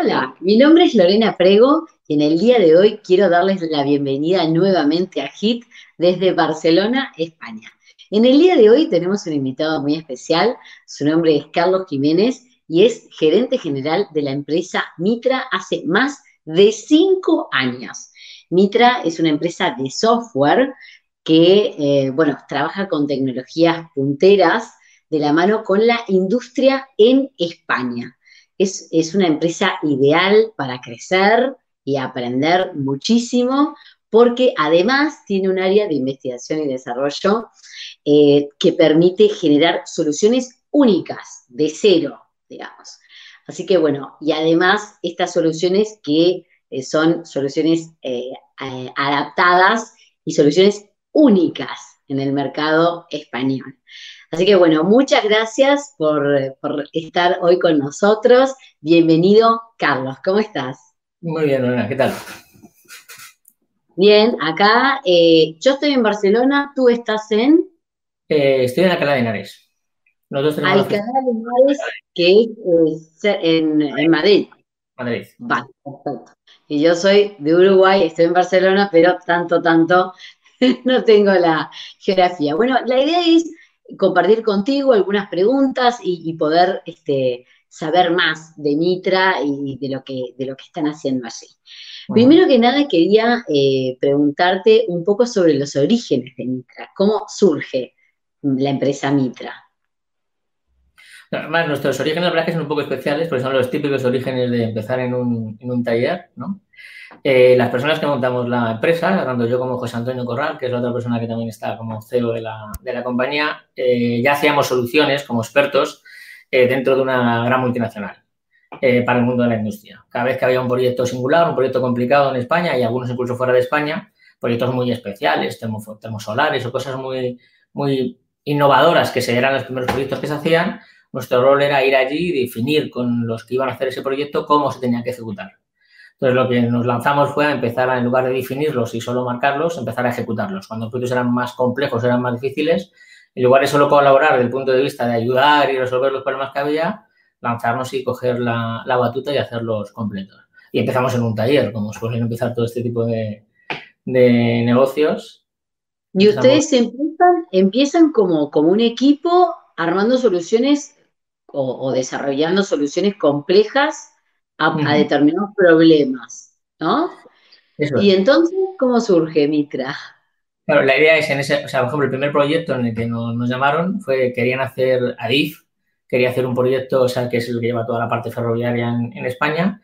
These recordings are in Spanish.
Hola, mi nombre es Lorena Prego y en el día de hoy quiero darles la bienvenida nuevamente a HIT desde Barcelona, España. En el día de hoy tenemos un invitado muy especial, su nombre es Carlos Jiménez y es gerente general de la empresa Mitra hace más de cinco años. Mitra es una empresa de software que, eh, bueno, trabaja con tecnologías punteras de la mano con la industria en España. Es, una empresa ideal para crecer y aprender muchísimo porque además tiene un área de investigación y desarrollo eh, que permite generar soluciones únicas, de cero, digamos. Así que bueno, y además estas soluciones que eh, son soluciones eh, adaptadas y soluciones únicas en el mercado español. Así que bueno, muchas gracias por, estar hoy con nosotros. Bienvenido, Carlos. ¿Cómo estás? Muy bien, Lorena. ¿Qué tal? Bien, acá eh, yo estoy en Barcelona, tú estás en... Eh, estoy en Alcalá de Henares. Nosotros tenemos Alcalá de Henares, que es eh, en, Madrid. Madrid. Vale, perfecto. Y yo soy de Uruguay, estoy en Barcelona, pero tanto, tanto no tengo la geografía. Bueno, la idea es compartir contigo algunas preguntas y, poder este, saber más de Mitra y de lo que, de lo que están haciendo allí. Primero que nada quería eh, preguntarte un poco sobre los orígenes de Mitra, cómo surge la empresa Mitra. Además, nuestros orígenes, la verdad, que son un poco especiales, porque son los típicos orígenes de empezar en un, en un taller, ¿no? Eh, las personas que montamos la empresa, tanto yo como José Antonio Corral, que es la otra persona que también está como CEO de la, de la compañía, eh, ya hacíamos soluciones como expertos eh, dentro de una gran multinacional para el mundo de la industria. Cada vez que había un proyecto singular, un proyecto complicado en España y algunos incluso fuera de España, proyectos muy especiales, termosolares o cosas muy, muy innovadoras que eran los primeros proyectos que se hacían, nuestro rol era ir allí y definir con los que iban a hacer ese proyecto cómo se tenía que ejecutar. Entonces, lo que nos lanzamos fue a empezar, a, en lugar de definirlos y solo marcarlos, empezar a ejecutarlos. Cuando los proyectos eran más complejos, eran más difíciles, en lugar de solo colaborar desde el punto de vista de ayudar y resolver los problemas que había, lanzarnos y coger la, batuta y hacerlos completos. Y empezamos en un taller, como suelen empezar todo este tipo de, negocios. Y ustedes empiezan, empiezan como, como un equipo armando soluciones o desarrollando soluciones complejas a, determinados problemas, ¿no? Y entonces, ¿cómo surge Mitra? Claro, la idea es en ese, o sea, por ejemplo, el primer proyecto en el que nos, llamaron fue, querían hacer ADIF, quería hacer un proyecto, o sea, que es el que lleva toda la parte ferroviaria en, España,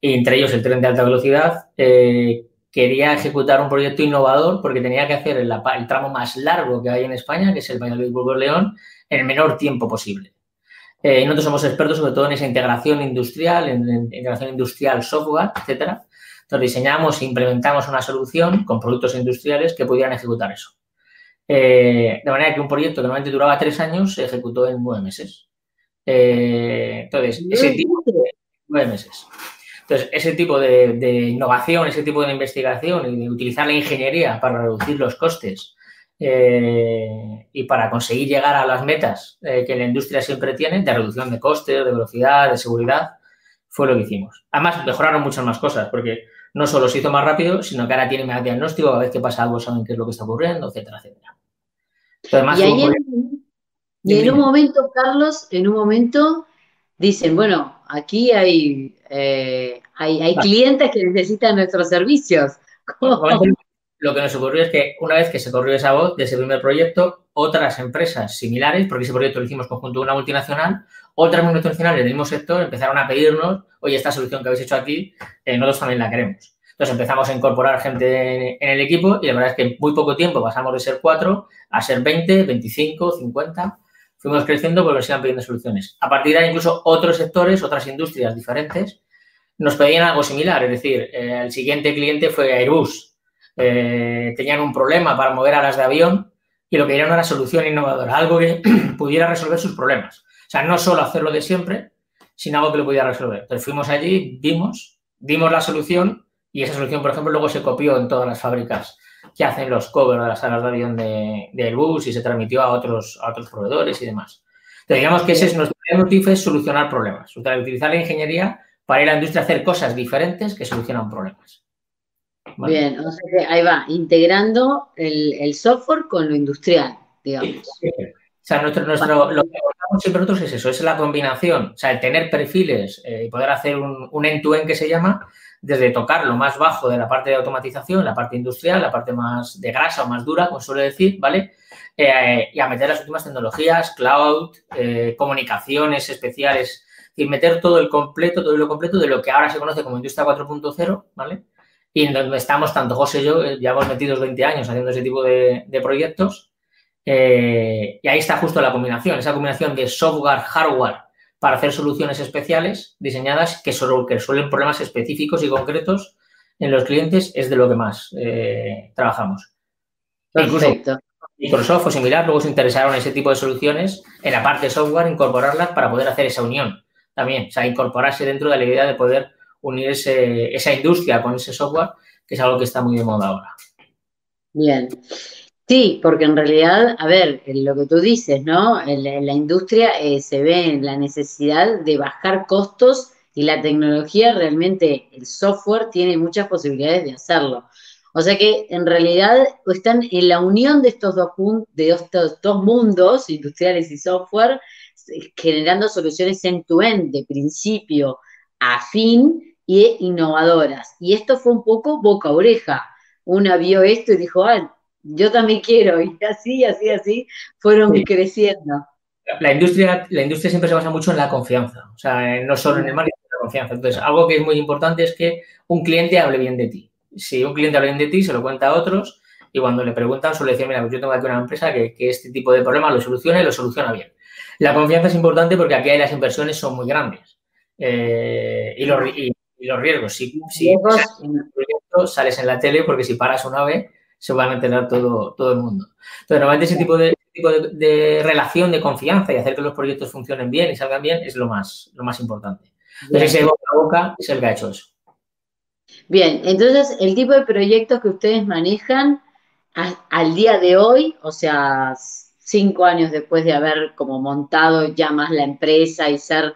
y entre ellos el tren de alta velocidad, eh, quería ejecutar un proyecto innovador porque tenía que hacer el, el, tramo más largo que hay en España, que es el Valladolid-Burgos-León, en el menor tiempo posible. Eh, nosotros somos expertos sobre todo en esa integración industrial, en, integración industrial, software, etcétera. Entonces diseñamos e implementamos una solución con productos industriales que pudieran ejecutar eso. Eh, de manera que un proyecto que normalmente duraba tres años se ejecutó en nueve meses. Eh, entonces, ese tipo de nueve meses. Entonces, ese tipo de, de, innovación, ese tipo de investigación y de utilizar la ingeniería para reducir los costes eh, y para conseguir llegar a las metas eh, que la industria siempre tiene, de reducción de costes, de velocidad, de seguridad, fue lo que hicimos. Además, mejoraron muchas más cosas, porque no solo se hizo más rápido, sino que ahora tiene más diagnóstico, a vez que pasa algo saben qué es lo que está ocurriendo, etcétera, etcétera. y, en, un momento, Carlos, en un momento dicen, bueno, aquí hay, eh, hay, hay clientes que necesitan nuestros servicios. lo que nos ocurrió es que una vez que se corrió esa voz de ese primer proyecto, otras empresas similares, porque ese proyecto lo hicimos conjunto con una multinacional, otras multinacionales del mismo sector empezaron a pedirnos, oye, esta solución que habéis hecho aquí, eh, nosotros también la queremos. Entonces empezamos a incorporar gente en, el equipo y la verdad es que en muy poco tiempo pasamos de ser cuatro a ser 20, 25, 50. Fuimos creciendo porque nos iban pidiendo soluciones. A partir de ahí, incluso otros sectores, otras industrias diferentes, nos pedían algo similar. Es decir, eh, el siguiente cliente fue Airbus eh, tenían un problema para mover alas de avión y lo que era una solución innovadora, algo que pudiera resolver sus problemas. O sea, no solo hacerlo de siempre, sino algo que lo pudiera resolver. Entonces fuimos allí, vimos, dimos la solución y esa solución, por ejemplo, luego se copió en todas las fábricas que hacen los covers de las alas de avión de, Airbus y se transmitió a otros, otros proveedores y demás. Entonces, digamos que ese es nuestro motivo, es solucionar problemas, utilizar la ingeniería para ir a la industria a hacer cosas diferentes que solucionan problemas. Bien, o sea que ahí va, integrando el, software con lo industrial, digamos. O sea, nuestro, nuestro, lo que abordamos siempre nosotros es eso, es la combinación, o sea, el tener perfiles eh, y poder hacer un end-to-end que se llama, desde tocar lo más bajo de la parte de automatización, la parte industrial, la parte más de grasa o más dura, como suele decir, ¿vale? Eh, y a meter las últimas tecnologías, cloud, eh, comunicaciones especiales, y meter todo el completo, todo lo completo de lo que ahora se conoce como industria 4.0, ¿vale? Y en donde estamos, tanto José y yo, ya hemos metido 20 años haciendo ese tipo de proyectos eh, y ahí está justo la combinación, esa combinación de software, hardware para hacer soluciones especiales diseñadas que, solo, que resuelven problemas específicos y concretos en los clientes es de lo que más eh, trabajamos. Perfecto. Microsoft o similar luego se interesaron en ese tipo de soluciones en la parte de software, incorporarlas para poder hacer esa unión también, o sea, incorporarse dentro de la idea de poder unir esa industria con ese software, que es algo que está muy de moda ahora. Bien. Sí, porque en realidad, a ver, lo que tú dices, ¿no? En la, industria eh, se ve en la necesidad de bajar costos y la tecnología realmente, el software tiene muchas posibilidades de hacerlo. O sea que en realidad están en la unión de estos dos, de estos dos mundos, industriales y software, generando soluciones end-to-end, de principio a fin, y innovadoras. Y esto fue un poco boca a oreja. Una vio esto y dijo, ah, yo también quiero, y así, así, así, fueron creciendo. La industria, la industria siempre se basa mucho en la confianza, o sea, no solo en el marketing, sino en la confianza. Entonces, algo que es muy importante es que un cliente hable bien de ti. Si un cliente habla bien de ti, se lo cuenta a otros y cuando le preguntan suele decir, mira, pues yo tengo aquí una empresa que, este tipo de problemas lo soluciona y lo soluciona bien. La confianza es importante porque aquí las inversiones son muy grandes eh, y, los, riesgos. Si, si sales en la tele porque si paras una vez se van a enterar todo, todo el mundo. Entonces, normalmente ese tipo, de, tipo de, relación de confianza y hacer que los proyectos funcionen bien y salgan bien es lo más, lo más importante. Entonces, ese boca a boca es el que ha hecho eso. Bien, entonces el tipo de proyectos que ustedes manejan al día de hoy, o sea, cinco años después de haber como montado ya más la empresa y ser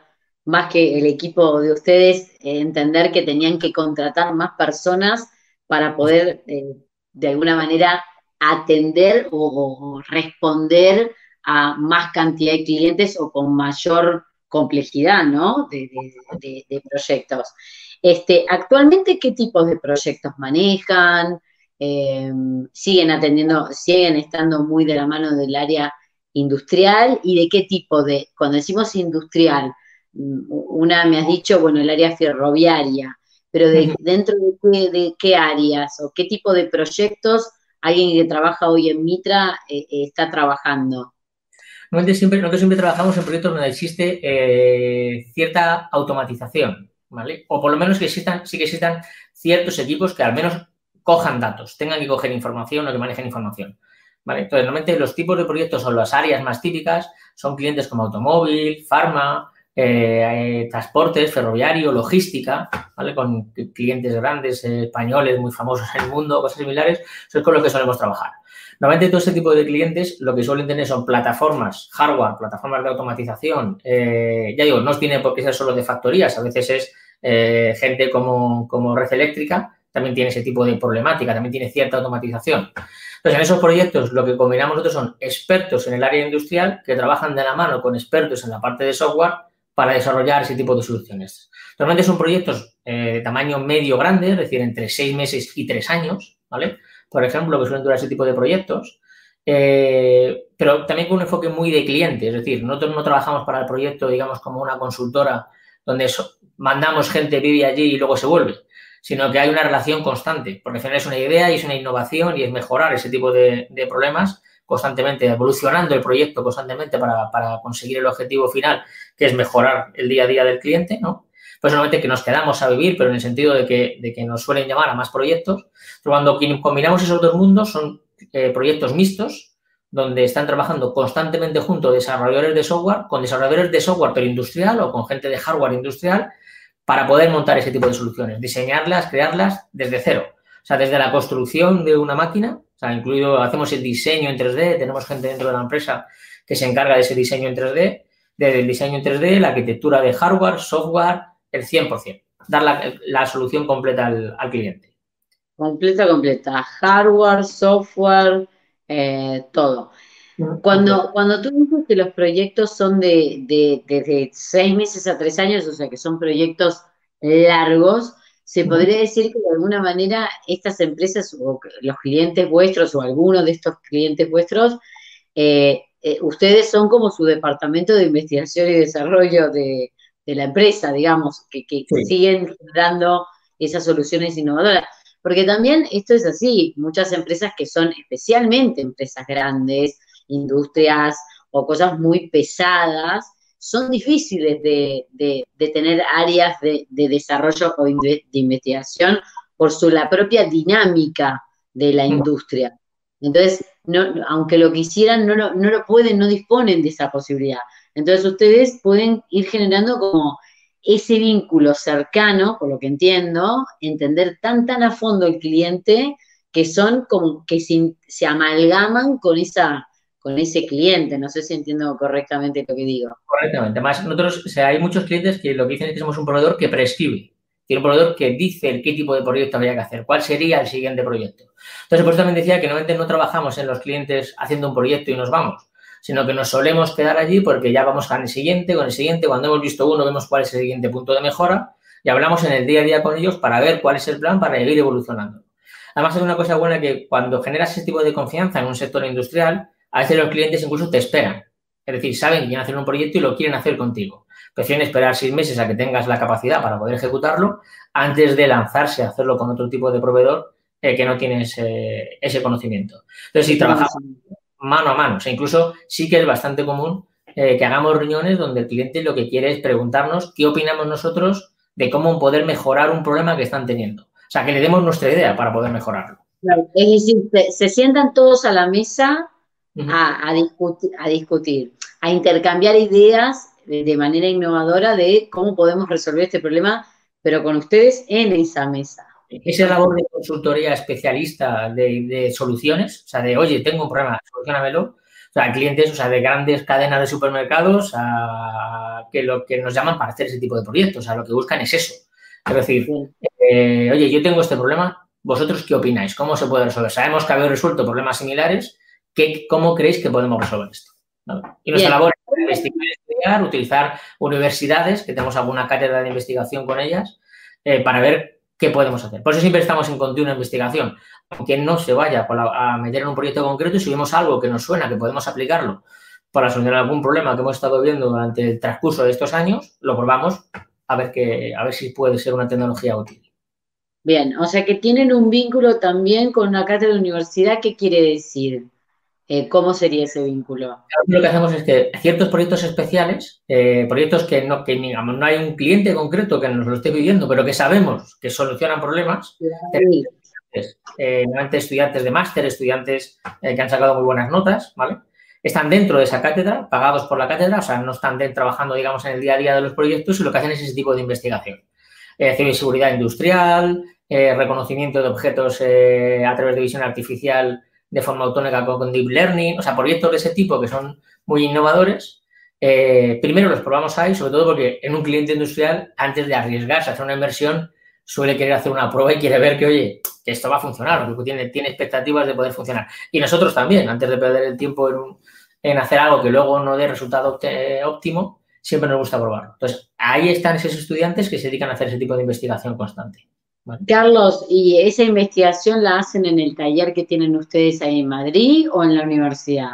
más que el equipo de ustedes, eh, entender que tenían que contratar más personas para poder eh, de alguna manera atender o, responder a más cantidad de clientes o con mayor complejidad, ¿no? De, proyectos. Este, actualmente, ¿qué tipos de proyectos manejan? Eh, siguen atendiendo, siguen estando muy de la mano del área industrial y de qué tipo de, cuando decimos industrial, una me has dicho, bueno, el área ferroviaria, pero dentro de qué, áreas o qué tipo de proyectos alguien que trabaja hoy en Mitra eh, eh, está trabajando. Normalmente siempre, nosotros siempre trabajamos en proyectos donde existe eh, cierta automatización, ¿vale? O por lo menos que existan, sí que existan ciertos equipos que al menos cojan datos, tengan que coger información o que manejen información. ¿Vale? Entonces, normalmente los tipos de proyectos o las áreas más típicas son clientes como automóvil, farma, eh, transportes, ferroviario, logística, ¿vale? Con clientes grandes, eh, españoles, muy famosos en el mundo, cosas similares, son con los que solemos trabajar. Normalmente todo este tipo de clientes lo que suelen tener son plataformas, hardware, plataformas de automatización. Eh, ya digo, no tiene por qué ser solo de factorías, a veces es gente como, como Red Eléctrica, también tiene ese tipo de problemática, también tiene cierta automatización. Entonces, en esos proyectos lo que combinamos nosotros son expertos en el área industrial que trabajan de la mano con expertos en la parte de software para desarrollar ese tipo de soluciones. Normalmente son proyectos eh, de tamaño medio grande, es decir, entre seis meses y tres años, ¿vale? Por ejemplo, que suelen durar ese tipo de proyectos, eh, pero también con un enfoque muy de cliente, es decir, nosotros no trabajamos para el proyecto, digamos, como una consultora donde mandamos gente, vive allí y luego se vuelve, sino que hay una relación constante, porque al final es una idea y es una innovación y es mejorar ese tipo de problemas constantemente, evolucionando el proyecto constantemente para, conseguir el objetivo final, que es mejorar el día a día del cliente, ¿no? Pues solamente que nos quedamos a vivir, pero en el sentido de que, de que nos suelen llamar a más proyectos. Pero cuando combinamos esos dos mundos, son eh, proyectos mixtos, donde están trabajando constantemente junto desarrolladores de software, con desarrolladores de software pero industrial o con gente de hardware industrial, para poder montar ese tipo de soluciones, diseñarlas, crearlas desde cero. O sea, desde la construcción de una máquina o sea, incluido, hacemos el diseño en 3D, tenemos gente dentro de la empresa que se encarga de ese diseño en 3D, del diseño en 3D, la arquitectura de hardware, software, el 100%. dar la, solución completa al, cliente. Completa, completa. Hardware, software, eh, todo. Cuando, cuando tú dices que los proyectos son de, de, seis meses a tres años, o sea que son proyectos largos, se podría decir que de alguna manera estas empresas o los clientes vuestros o algunos de estos clientes vuestros, eh, eh, ustedes son como su departamento de investigación y desarrollo de, la empresa, digamos, que, siguen dando esas soluciones innovadoras. Porque también esto es así, muchas empresas que son especialmente empresas grandes, industrias o cosas muy pesadas, son difíciles de, tener áreas de, desarrollo o de, investigación por su, la propia dinámica de la industria. Entonces, no, aunque lo quisieran, no lo, no lo pueden, no disponen de esa posibilidad. Entonces, ustedes pueden ir generando como ese vínculo cercano, por lo que entiendo, entender tan, tan a fondo el cliente que son como que se amalgaman con esa con ese cliente. No sé si entiendo correctamente lo que digo. Correctamente. Más nosotros, o hay muchos clientes que lo que dicen es que somos un proveedor que prescribe. Tiene un proveedor que dice qué tipo de proyecto habría que hacer, cuál sería el siguiente proyecto. Entonces, por eso también decía que normalmente no trabajamos en los clientes haciendo un proyecto y nos vamos, sino que nos solemos quedar allí porque ya vamos con el siguiente, con el siguiente. Cuando hemos visto uno, vemos cuál es el siguiente punto de mejora y hablamos en el día a día con ellos para ver cuál es el plan para seguir evolucionando. Además, es una cosa buena que cuando generas ese tipo de confianza en un sector industrial, a veces los clientes incluso te esperan. Es decir, saben que quieren hacer un proyecto y lo quieren hacer contigo. Prefieren esperar seis meses a que tengas la capacidad para poder ejecutarlo antes de lanzarse a hacerlo con otro tipo de proveedor eh, que no tiene ese, conocimiento. Entonces, si trabajamos mano a mano, o sea, incluso sí que es bastante común eh, que hagamos reuniones donde el cliente lo que quiere es preguntarnos qué opinamos nosotros de cómo poder mejorar un problema que están teniendo. O sea, que le demos nuestra idea para poder mejorarlo. es decir, se sientan todos a la mesa a, discutir, a discutir, a intercambiar ideas de, manera innovadora de cómo podemos resolver este problema, pero con ustedes en esa mesa. Esa labor de consultoría especialista de, soluciones, o sea, de, oye, tengo un problema, solucionamelo. O sea, clientes, o sea, de grandes cadenas de supermercados a que lo que nos llaman para hacer ese tipo de proyectos, o sea, lo que buscan es eso. Es decir, eh, oye, yo tengo este problema, ¿vosotros qué opináis? ¿Cómo se puede resolver? Sabemos que habéis resuelto problemas similares, ¿Cómo creéis que podemos resolver esto? Y nuestra labor es investigar, estudiar, utilizar universidades, que tenemos alguna cátedra de investigación con ellas, eh, para ver qué podemos hacer. Por eso siempre estamos en continua investigación. Aunque no se vaya a meter en un proyecto concreto y si vemos algo que nos suena, que podemos aplicarlo para solucionar algún problema que hemos estado viendo durante el transcurso de estos años, lo probamos a ver, que, a ver si puede ser una tecnología útil. Bien, o sea que tienen un vínculo también con una cátedra de universidad, ¿qué quiere decir? Eh, ¿cómo sería ese vínculo? Lo que hacemos es que ciertos proyectos especiales, eh, proyectos que, no, que no hay un cliente concreto que nos lo esté pidiendo, pero que sabemos que solucionan problemas, eh, estudiantes de máster, estudiantes que han sacado muy buenas notas, ¿vale? Están dentro de esa cátedra, pagados por la cátedra, o sea, no están trabajando, digamos, en el día a día de los proyectos y lo que hacen es ese tipo de investigación. Eh, seguridad industrial, reconocimiento de objetos a través de visión artificial de forma autónoma con Deep Learning, o sea, proyectos de ese tipo que son muy innovadores. Eh, primero los probamos ahí, sobre todo porque en un cliente industrial, antes de arriesgarse a hacer una inversión, suele querer hacer una prueba y quiere ver que, oye, que esto va a funcionar, porque tiene, tiene expectativas de poder funcionar. Y nosotros también, antes de perder el tiempo en, en hacer algo que luego no dé resultado óptimo, siempre nos gusta probarlo. Entonces, ahí están esos estudiantes que se dedican a hacer ese tipo de investigación constante. Carlos, ¿y esa investigación la hacen en el taller que tienen ustedes ahí en Madrid o en la universidad?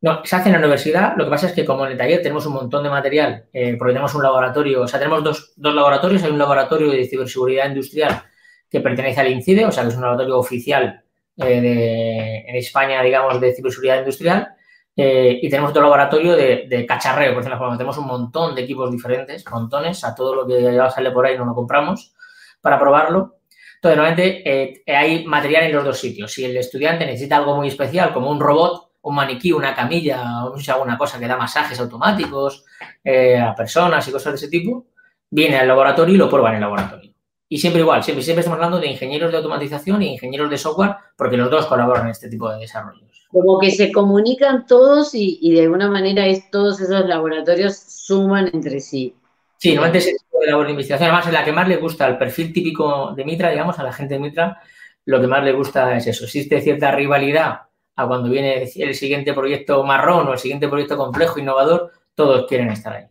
No, se hace en la universidad. Lo que pasa es que como en el taller tenemos un montón de material, eh, porque tenemos un laboratorio, o sea, tenemos dos, laboratorios. Hay un laboratorio de ciberseguridad industrial que pertenece al INCIDE, o sea, que es un laboratorio oficial eh, en España, digamos, de ciberseguridad industrial. Eh, y tenemos otro laboratorio de, cacharreo, por ejemplo, tenemos un montón de equipos diferentes, montones, a todo lo que ya sale por ahí no lo compramos para probarlo. Entonces, normalmente eh, hay material en los dos sitios. Si el estudiante necesita algo muy especial, como un robot, un maniquí, una camilla, o alguna cosa que da masajes automáticos eh, a personas y cosas de ese tipo, viene al laboratorio y lo prueba en el laboratorio. Y siempre igual, siempre, estamos hablando de ingenieros de automatización y ingenieros de software, porque los dos colaboran en este tipo de desarrollos. Como que se comunican todos y, de alguna manera todos esos laboratorios suman entre sí. Sí, normalmente es el tipo de labor de investigación. Además, es la que más le gusta, el perfil típico de Mitra, digamos, a la gente de Mitra, lo que más le gusta es eso. Existe cierta rivalidad a cuando viene el siguiente proyecto marrón o el siguiente proyecto complejo, innovador, todos quieren estar ahí.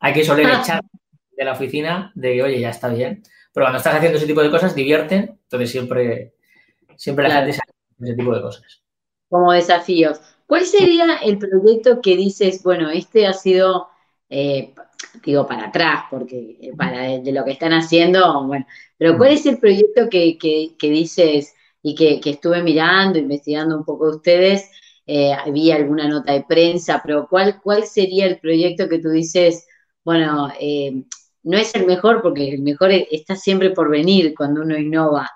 Hay que soler ah. echar de la oficina de que, oye, ya está bien. Pero cuando estás haciendo ese tipo de cosas, divierten, entonces siempre, siempre la gente se ese tipo de cosas. Como desafíos. ¿Cuál sería el proyecto que dices, bueno, este ha sido, eh, digo, para atrás, porque eh, para de lo que están haciendo, bueno, pero ¿cuál es el proyecto que, dices y que, estuve mirando, investigando un poco de ustedes? Eh, había alguna nota de prensa, pero ¿cuál, ¿cuál sería el proyecto que tú dices, bueno, no es el mejor, porque el mejor está siempre por venir cuando uno innova,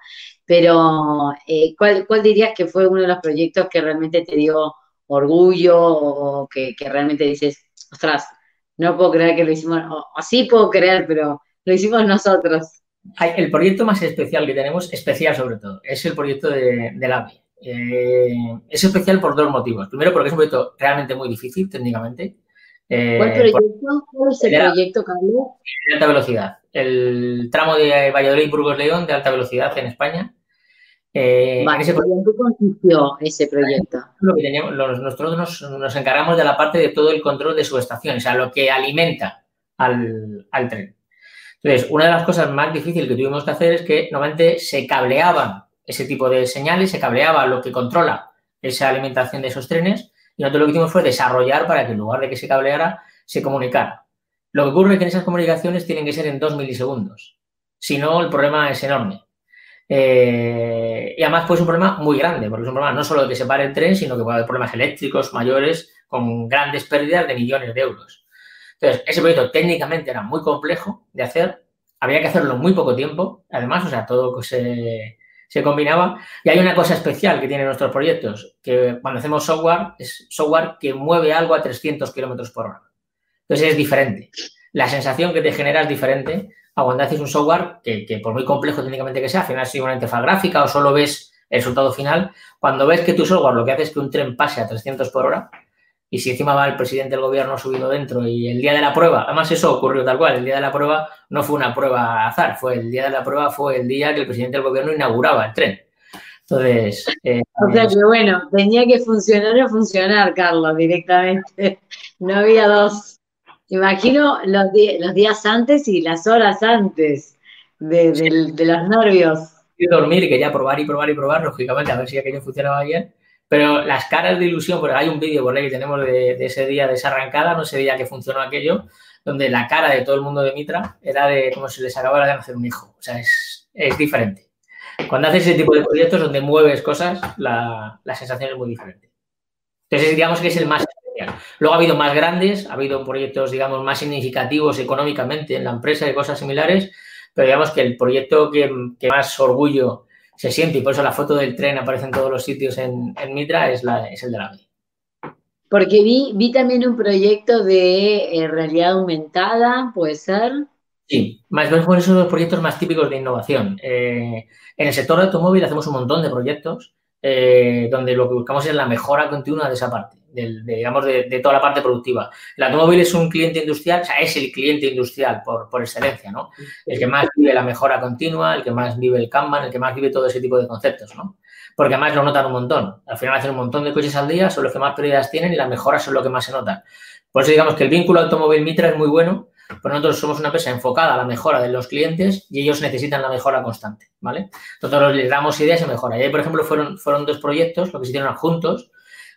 pero ¿cuál, ¿cuál dirías que fue uno de los proyectos que realmente te dio orgullo o que, realmente dices, ostras, no puedo creer que lo hicimos, o, sí puedo creer, pero lo hicimos nosotros. El proyecto más especial que tenemos, especial sobre todo, es el proyecto de, la AVI. Eh, es especial por dos motivos. Primero, porque es un proyecto realmente muy difícil técnicamente. Eh, ¿Cuál proyecto? ¿Cuál es el proyecto, Carlos? De alta velocidad. El tramo de Valladolid-Burgos-León de alta velocidad en España eh, ¿En qué consistió ese proyecto? nosotros nos, encargamos de la parte de todo el control de subestaciones, o sea, lo que alimenta al, tren. Entonces, una de las cosas más difíciles que tuvimos que hacer es que normalmente se cableaban ese tipo de señales, se cableaba lo que controla esa alimentación de esos trenes y nosotros lo que hicimos fue desarrollar para que en lugar de que se cableara, se comunicara. Lo que ocurre es que en esas comunicaciones tienen que ser en dos milisegundos. Si no, el problema es enorme. Eh, y además pues un problema muy grande, porque es un problema no solo de que se pare el tren, sino que puede haber problemas eléctricos mayores con grandes pérdidas de millones de euros. Entonces, ese proyecto técnicamente era muy complejo de hacer, había que hacerlo en muy poco tiempo, además, o sea, todo se, se combinaba. Y hay una cosa especial que tienen nuestros proyectos, que cuando hacemos software, es software que mueve algo a 300 kilómetros por hora. Entonces es diferente. La sensación que te genera es diferente cuando haces un software que, por muy complejo técnicamente que sea, al final sigue una interfaz gráfica o solo ves el resultado final, cuando ves que tu software lo que hace es que un tren pase a 300 por hora y si encima va el presidente del gobierno subido dentro y el día de la prueba, además eso ocurrió tal cual, el día de la prueba no fue una prueba azar, fue el día de la prueba fue el día que el presidente del gobierno inauguraba el tren. Entonces... Eh, o sea que bueno, tenía que funcionar o funcionar, Carlos, directamente. No había dos. Imagino los, días antes y las horas antes de, los nervios. Y dormir, quería probar y probar y probar, lógicamente, a ver si aquello funcionaba bien. Pero las caras de ilusión, porque hay un vídeo por ahí que tenemos de, ese día de esa arrancada, no ese día que funcionó aquello, donde la cara de todo el mundo de Mitra era de como si les acabara de nacer un hijo. O sea, es, diferente. Cuando haces ese tipo de proyectos donde mueves cosas, la, la sensación es muy diferente. Entonces, digamos que es el más Luego ha habido más grandes, ha habido proyectos, digamos, más significativos económicamente en la empresa y cosas similares, pero digamos que el proyecto que, más orgullo se siente y por eso la foto del tren aparece en todos los sitios en, Mitra es, la, es el de la B. Porque vi, vi también un proyecto de eh, realidad aumentada, ¿puede ser? Sí, más bien por esos los proyectos más típicos de innovación. Eh, en el sector automóvil hacemos un montón de proyectos eh, donde lo que buscamos es la mejora continua de esa parte de, digamos, de, toda la parte productiva. El automóvil es un cliente industrial, o sea, es el cliente industrial por, por excelencia, ¿no? El que más vive la mejora continua, el que más vive el Kanban, el que más vive todo ese tipo de conceptos, ¿no? Porque además lo notan un montón. Al final hacen un montón de coches al día, son los que más prioridades tienen y las mejoras son lo que más se notan. Por eso digamos que el vínculo automóvil-Mitra es muy bueno, pero nosotros somos una empresa enfocada a la mejora de los clientes y ellos necesitan la mejora constante, ¿vale? Nosotros les damos ideas y mejora. Y ahí, por ejemplo, fueron, fueron dos proyectos, lo que se hicieron juntos,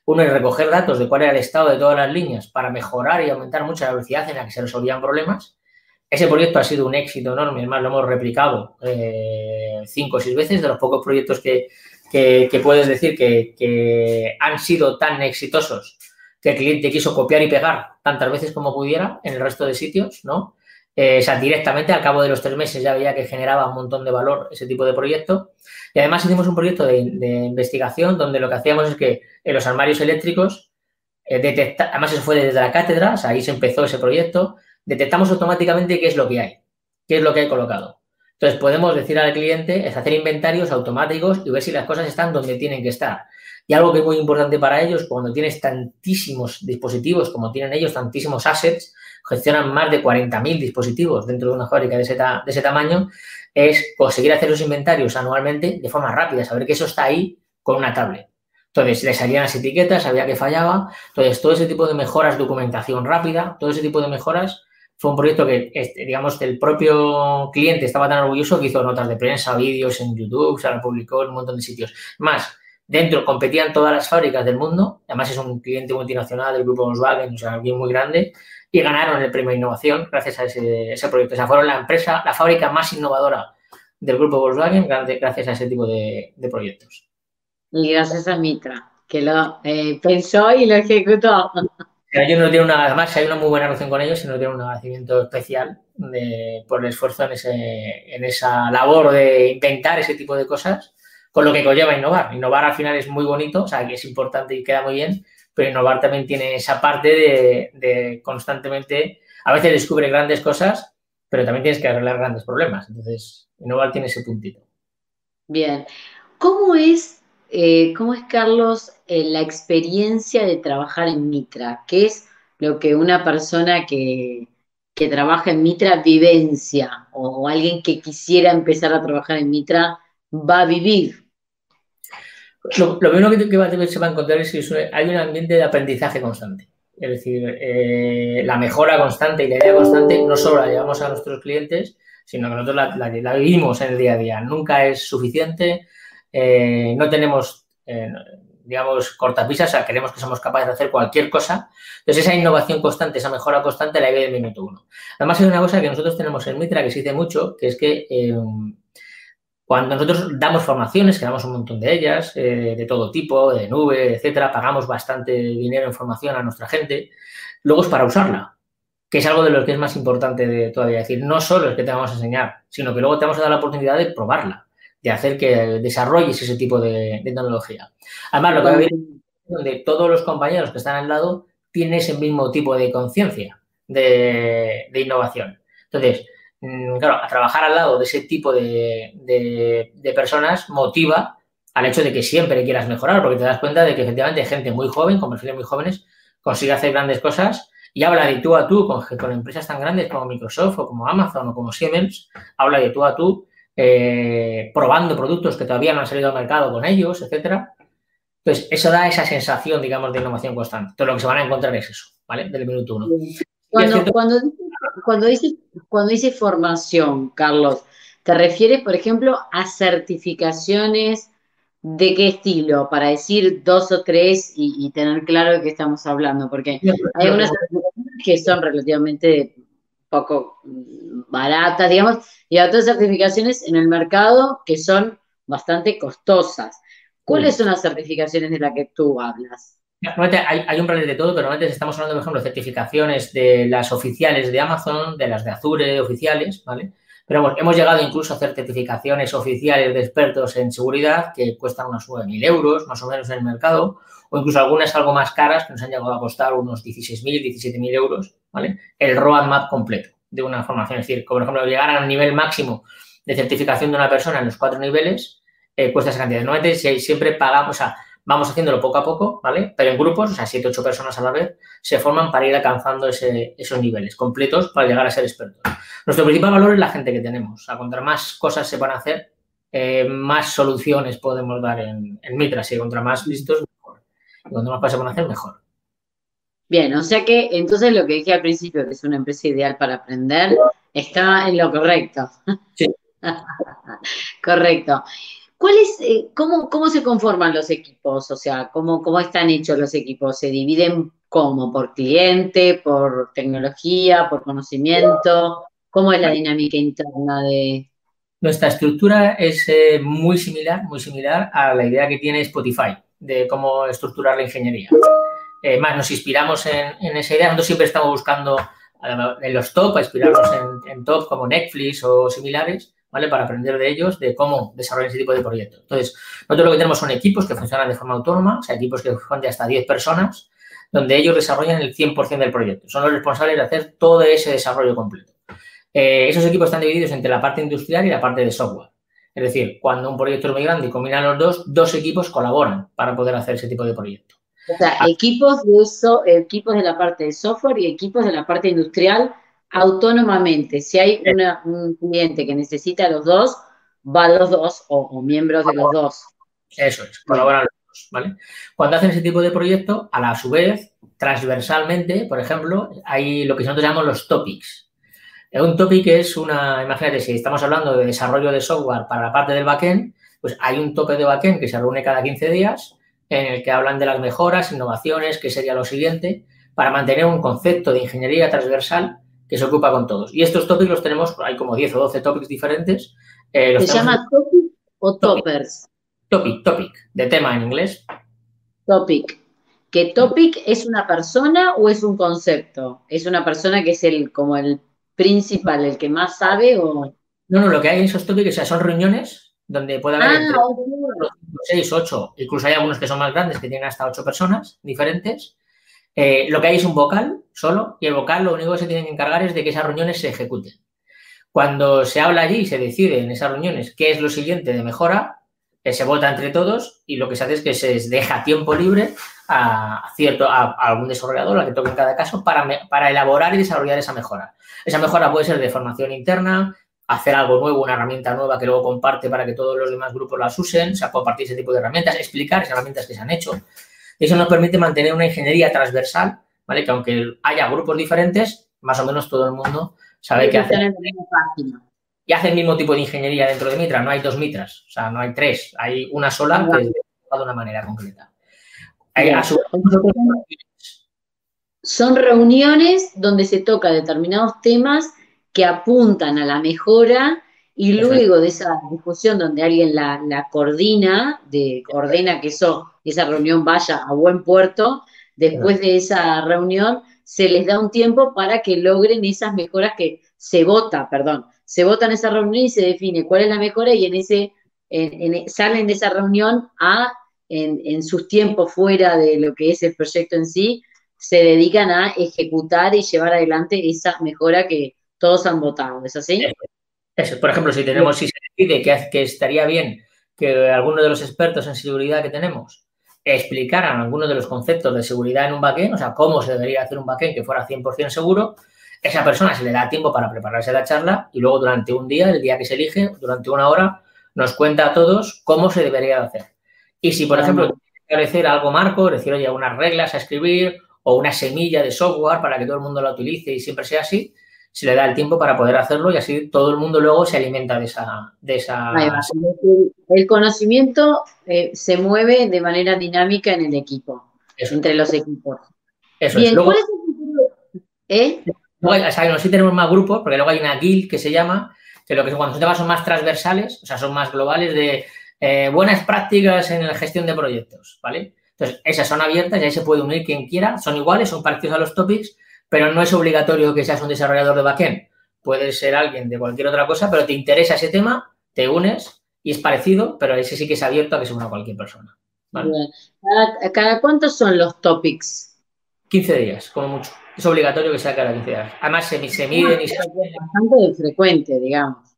uno es recoger datos de cuál era el estado de todas las líneas para mejorar y aumentar mucho la velocidad en la que se resolvían problemas. Ese proyecto ha sido un éxito enorme, además lo hemos replicado eh, cinco o seis veces, de los pocos proyectos que, puedes decir que, han sido tan exitosos que el cliente quiso copiar y pegar tantas veces como pudiera en el resto de sitios, ¿no? Eh, o sea, directamente al cabo de los tres meses ya veía que generaba un montón de valor ese tipo de proyecto. Y además hicimos un proyecto de, investigación donde lo que hacíamos es que en los armarios eléctricos, eh, además eso fue desde la cátedra, o ahí se empezó ese proyecto, detectamos automáticamente qué es lo que hay, qué es lo que hay colocado. Entonces podemos decir al cliente, es hacer inventarios automáticos y ver si las cosas están donde tienen que estar. Y algo que es muy importante para ellos, cuando tienes tantísimos dispositivos como tienen ellos, tantísimos assets, gestionan más de 40.000 dispositivos dentro de una fábrica de ese, de ese tamaño, es conseguir hacer los inventarios anualmente de forma rápida, saber que eso está ahí con una tablet. Entonces, le salían las etiquetas, sabía que fallaba. Entonces, todo ese tipo de mejoras, documentación rápida, todo ese tipo de mejoras, fue un proyecto que, este, digamos, el propio cliente estaba tan orgulloso que hizo notas de prensa, vídeos en YouTube, se lo publicó en un montón de sitios. Más, dentro competían todas las fábricas del mundo, además es un cliente multinacional del grupo Volkswagen, o sea, alguien muy grande, y ganaron el premio de innovación gracias a ese, proyecto. O sea, fueron la empresa, la fábrica más innovadora del grupo Volkswagen gracias a ese tipo de proyectos. Y gracias a Mitra, que lo eh, pensó y lo ejecutó. Ellos no tienen una, además hay una muy buena relación con ellos y no tienen un agradecimiento especial por el esfuerzo en, ese, en esa labor de inventar ese tipo de cosas, con lo que conlleva innovar. Innovar al final es muy bonito, o sea, que es importante y queda muy bien, pero innovar también tiene esa parte de, constantemente, a veces descubre grandes cosas, pero también tienes que arreglar grandes problemas. Entonces, innovar tiene ese puntito. Bien. ¿Cómo es eh, ¿cómo es, Carlos, eh, la experiencia de trabajar en Mitra? ¿Qué es lo que una persona que, trabaja en Mitra vivencia o, alguien que quisiera empezar a trabajar en Mitra va a vivir? Lo, primero que, se va a encontrar es que hay un ambiente de aprendizaje constante. Es decir, eh, la mejora constante y la idea constante no solo la llevamos a nuestros clientes, sino que nosotros la vivimos en el día a día. Nunca es suficiente, eh, no tenemos, eh, digamos, cortapisas, o sea, queremos que somos capaces de hacer cualquier cosa. Entonces, esa innovación constante, esa mejora constante, la hay del minuto uno. Además, hay una cosa que nosotros tenemos en Mitra que se dice mucho, que es que eh, cuando nosotros damos formaciones, que damos un montón de ellas, de todo tipo, de nube, etcétera, pagamos bastante dinero en formación a nuestra gente, luego es para usarla que es algo de lo que es más importante de todavía. decir, no solo es que te vamos a enseñar, sino que luego te vamos a dar la oportunidad de probarla de hacer que desarrolles ese tipo de, tecnología. Además, lo que va a donde todos los compañeros que están al lado tienen ese mismo tipo de conciencia de, innovación. Entonces, claro, a trabajar al lado de ese tipo de, personas motiva al hecho de que siempre quieras mejorar, porque te das cuenta de que efectivamente gente muy joven, con perfiles muy jóvenes, consigue hacer grandes cosas y habla de tú a tú con, con empresas tan grandes como Microsoft o como Amazon o como Siemens, habla de tú a tú eh, probando productos que todavía no han salido al mercado con ellos, etcétera. Entonces, eso da esa sensación, digamos, de innovación constante. Entonces, lo que se van a encontrar es eso, ¿vale? Del minuto uno. Cuando, cuando, cuando, dices, cuando formación, Carlos, ¿te refieres, por ejemplo, a certificaciones de qué estilo? Para decir dos o tres y, tener claro de qué estamos hablando, porque hay unas certificaciones que son relativamente poco baratas, digamos, y otras certificaciones en el mercado que son bastante costosas. ¿Cuáles son las certificaciones de las que tú hablas? Hay, hay, un plan de todo, pero normalmente estamos hablando, por ejemplo, de certificaciones de las oficiales de Amazon, de las de Azure oficiales, ¿vale? Pero hemos llegado incluso a hacer certificaciones oficiales de expertos en seguridad que cuestan unos 9.000 euros, más o menos en el mercado, o incluso algunas algo más caras que nos han llegado a costar unos 16.000, 17.000 euros, ¿vale? El roadmap completo de una formación. Es decir, como por ejemplo, llegar al nivel máximo de certificación de una persona en los cuatro niveles, eh, cuesta esa cantidad. Normalmente siempre pagamos, o vamos haciéndolo poco a poco, ¿vale? Pero en grupos, o sea, siete, ocho personas a la vez, se forman para ir alcanzando esos niveles completos para llegar a ser expertos. Nuestro principal valor es la gente que tenemos. O sea, contra más cosas se van a hacer, eh, más soluciones podemos dar en, en Mitra. Si contra más listos, mejor. Y cuanto más cosas se van a hacer, mejor. Bien, o sea que entonces lo que dije al principio, que es una empresa ideal para aprender, está en lo correcto. Sí. correcto. ¿Cuál es, eh, cómo, cómo, se conforman los equipos? O sea, ¿cómo, ¿cómo están hechos los equipos? ¿Se dividen cómo? ¿Por cliente, por tecnología, por conocimiento? ¿Cómo es la dinámica interna de...? Nuestra estructura es eh, muy similar, muy similar a la idea que tiene Spotify de cómo estructurar la ingeniería. Eh, más nos inspiramos en, esa idea. Nosotros siempre estamos buscando en los top, a inspirarnos en, top como Netflix o similares, ¿vale? Para aprender de ellos, de cómo desarrollar ese tipo de proyectos. Entonces, nosotros lo que tenemos son equipos que funcionan de forma autónoma, o sea, equipos que son de hasta 10 personas, donde ellos desarrollan el 100% del proyecto. Son los responsables de hacer todo ese desarrollo completo. Eh, esos equipos están divididos entre la parte industrial y la parte de software. Es decir, cuando un proyecto es muy grande y combinan los dos, dos equipos colaboran para poder hacer ese tipo de proyecto. O sea, ah. equipos, de uso, equipos de la parte de software y equipos de la parte industrial autónomamente. Si hay un cliente que necesita los dos, va los dos o, miembros de los dos. Eso es, colaboran los dos, ¿vale? Cuando hacen ese tipo de proyecto, a la su vez, transversalmente, por ejemplo, hay lo que nosotros llamamos los topics. Un topic es una, imagínate, si estamos hablando de desarrollo de software para la parte del backend, pues hay un tope de backend que se reúne cada 15 días en el que hablan de las mejoras, innovaciones, qué sería lo siguiente, para mantener un concepto de ingeniería transversal que se ocupa con todos. Y estos topics los tenemos, hay como 10 o 12 topics diferentes. Eh, ¿Se llama topic o toppers? Topic, topic, de tema en inglés. Topic. ¿Que topic es una persona o es un concepto? ¿Es una persona que es el como el principal, el que más sabe o...? No, no, lo que hay en esos topics son reuniones donde puede haber ah, seis, ocho, incluso hay algunos que son más grandes que tienen hasta ocho personas diferentes eh, lo que hay es un vocal solo y el vocal lo único que se tiene que encargar es de que esas reuniones se ejecuten. Cuando se habla allí y se decide en esas reuniones qué es lo siguiente de mejora, eh, se vota entre todos y lo que se hace es que se deja tiempo libre a, cierto, a, algún desarrollador, a que toque en cada caso, para, para elaborar y desarrollar esa mejora. Esa mejora puede ser de formación interna, hacer algo nuevo, una herramienta nueva que luego comparte para que todos los demás grupos las usen, o sea, compartir ese tipo de herramientas, explicar esas herramientas que se han hecho. Eso nos permite mantener una ingeniería transversal, ¿vale? Que aunque haya grupos diferentes, más o menos todo el mundo sabe que hace. Y hace el mismo tipo de ingeniería dentro de Mitra. No hay dos Mitras, o sea, no hay tres. Hay una sola que es de una manera concreta. Son reuniones donde se toca determinados temas que apuntan a la mejora y luego de esa discusión donde alguien la, la coordina, de, ordena que eso esa reunión vaya a buen puerto, después de esa reunión se les da un tiempo para que logren esas mejoras que se vota, perdón, se vota en esa reunión y se define cuál es la mejora y en ese salen de esa reunión a en, sus tiempos fuera de lo que es el proyecto en sí, se dedican a ejecutar y llevar adelante esa mejora que todos han votado, ¿es así? Eso, por ejemplo, si tenemos, si se decide que, que estaría bien que alguno de los expertos en seguridad que tenemos explicaran algunos de los conceptos de seguridad en un backend, o sea, cómo se debería hacer un backend que fuera 100% seguro, esa persona se le da tiempo para prepararse la charla y luego durante un día, el día que se elige, durante una hora, nos cuenta a todos cómo se debería hacer. Y si, por ejemplo, ejemplo, establecer algo marco, es decir, oye, unas reglas a escribir o una semilla de software para que todo el mundo la utilice y siempre sea así, se le da el tiempo para poder hacerlo y así todo el mundo luego se alimenta de esa... De esa... El conocimiento eh, se mueve de manera dinámica en el equipo, entre los equipos. Eso es. Luego, ¿cuál es el futuro? ¿Eh? o sea, sí tenemos más grupos, porque luego hay una guild que se llama, que lo que cuando son temas son más transversales, o sea, son más globales de eh, buenas prácticas en la gestión de proyectos, ¿vale? Entonces, esas son abiertas y ahí se puede unir quien quiera, son iguales, son parecidos a los topics, pero no es obligatorio que seas un desarrollador de backend. Puedes ser alguien de cualquier otra cosa, pero te interesa ese tema, te unes y es parecido, pero ese sí que es abierto a que se una cualquier persona. ¿Cada, cuántos son los topics? 15 días, como mucho. Es obligatorio que sea cada 15 días. Además, se, se miden y se... Bastante frecuente, digamos.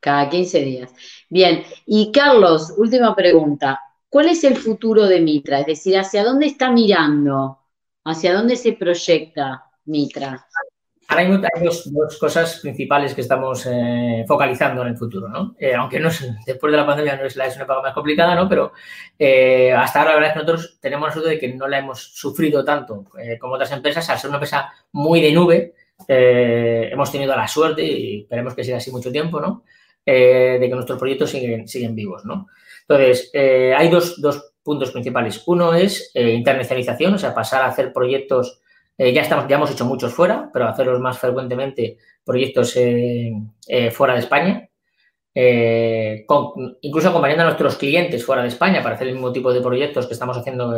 Cada 15 días. Bien. Y Carlos, última pregunta. ¿Cuál es el futuro de Mitra? Es decir, ¿hacia dónde está mirando? ¿Hacia dónde se proyecta Mitra? Ahora hay, dos, cosas principales que estamos eh, focalizando en el futuro, ¿no? Eh, aunque no después de la pandemia no es, la, es una etapa más complicada, ¿no? Pero eh, hasta ahora la verdad es que nosotros tenemos la suerte de que no la hemos sufrido tanto como otras empresas. Al ser una empresa muy de nube, hemos tenido la suerte, y esperemos que siga así mucho tiempo, ¿no? de que nuestros proyectos siguen, siguen vivos, ¿no? Entonces, hay dos, dos puntos principales. Uno es eh, internacionalización, o sea, pasar a hacer proyectos, eh, ya, estamos, ya hemos hecho muchos fuera, pero hacerlos más frecuentemente proyectos eh, fuera de España, incluso acompañando a nuestros clientes fuera de España para hacer el mismo tipo de proyectos que estamos haciendo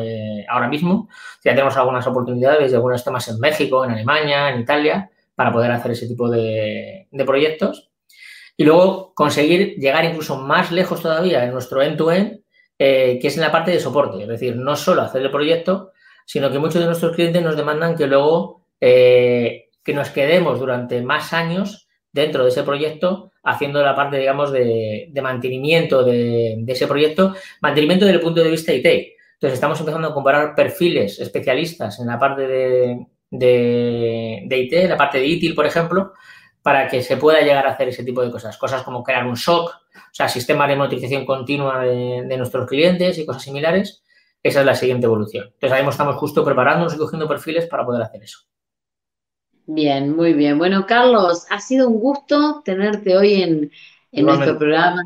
ahora mismo. Ya tenemos algunas oportunidades de algunos temas en México, en Alemania, en Italia, para poder hacer ese tipo de, de proyectos. Y luego conseguir llegar incluso más lejos todavía en nuestro end-to-end eh, que es en la parte de soporte. Es decir, no solo hacer el proyecto, sino que muchos de nuestros clientes nos demandan que luego eh, que nos quedemos durante más años dentro de ese proyecto haciendo la parte, digamos, de, mantenimiento de, ese proyecto, mantenimiento desde el punto de vista IT. Entonces, estamos empezando a comparar perfiles especialistas en la parte de, de, IT, la parte de ITIL, por ejemplo, para que se pueda llegar a hacer ese tipo de cosas. Cosas como crear un SOC, o sea, sistema de monitorización continua de, nuestros clientes y cosas similares. Esa es la siguiente evolución. Entonces, ahí estamos justo preparándonos y cogiendo perfiles para poder hacer eso. Bien, muy bien. Bueno, Carlos, ha sido un gusto tenerte hoy en, nuestro programa,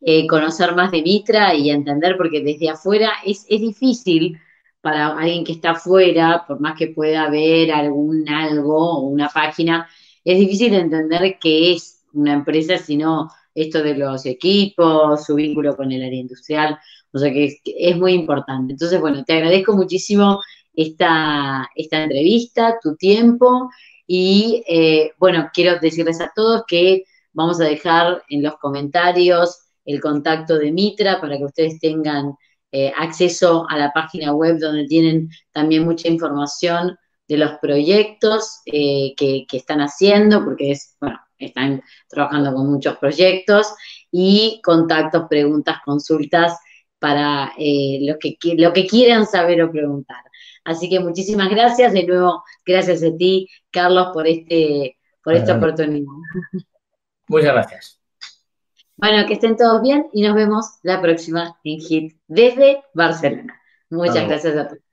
eh, conocer más de Mitra y entender, porque desde afuera es, es difícil para alguien que está afuera, por más que pueda ver algún algo o una página, es difícil entender qué es una empresa, sino esto de los equipos, su vínculo con el área industrial, o sea que es, muy importante. Entonces, bueno, te agradezco muchísimo esta, esta entrevista, tu tiempo y eh, bueno, quiero decirles a todos que vamos a dejar en los comentarios el contacto de Mitra para que ustedes tengan eh, acceso a la página web donde tienen también mucha información de los proyectos eh, que, están haciendo, porque es, bueno, están trabajando con muchos proyectos y contactos, preguntas, consultas para eh, lo, que, lo que quieran saber o preguntar. Así que muchísimas gracias. De nuevo, gracias a ti, Carlos, por, este, por esta oportunidad. Muchas gracias. Bueno, que estén todos bien y nos vemos la próxima en HIT desde Barcelona. Muchas gracias a todos.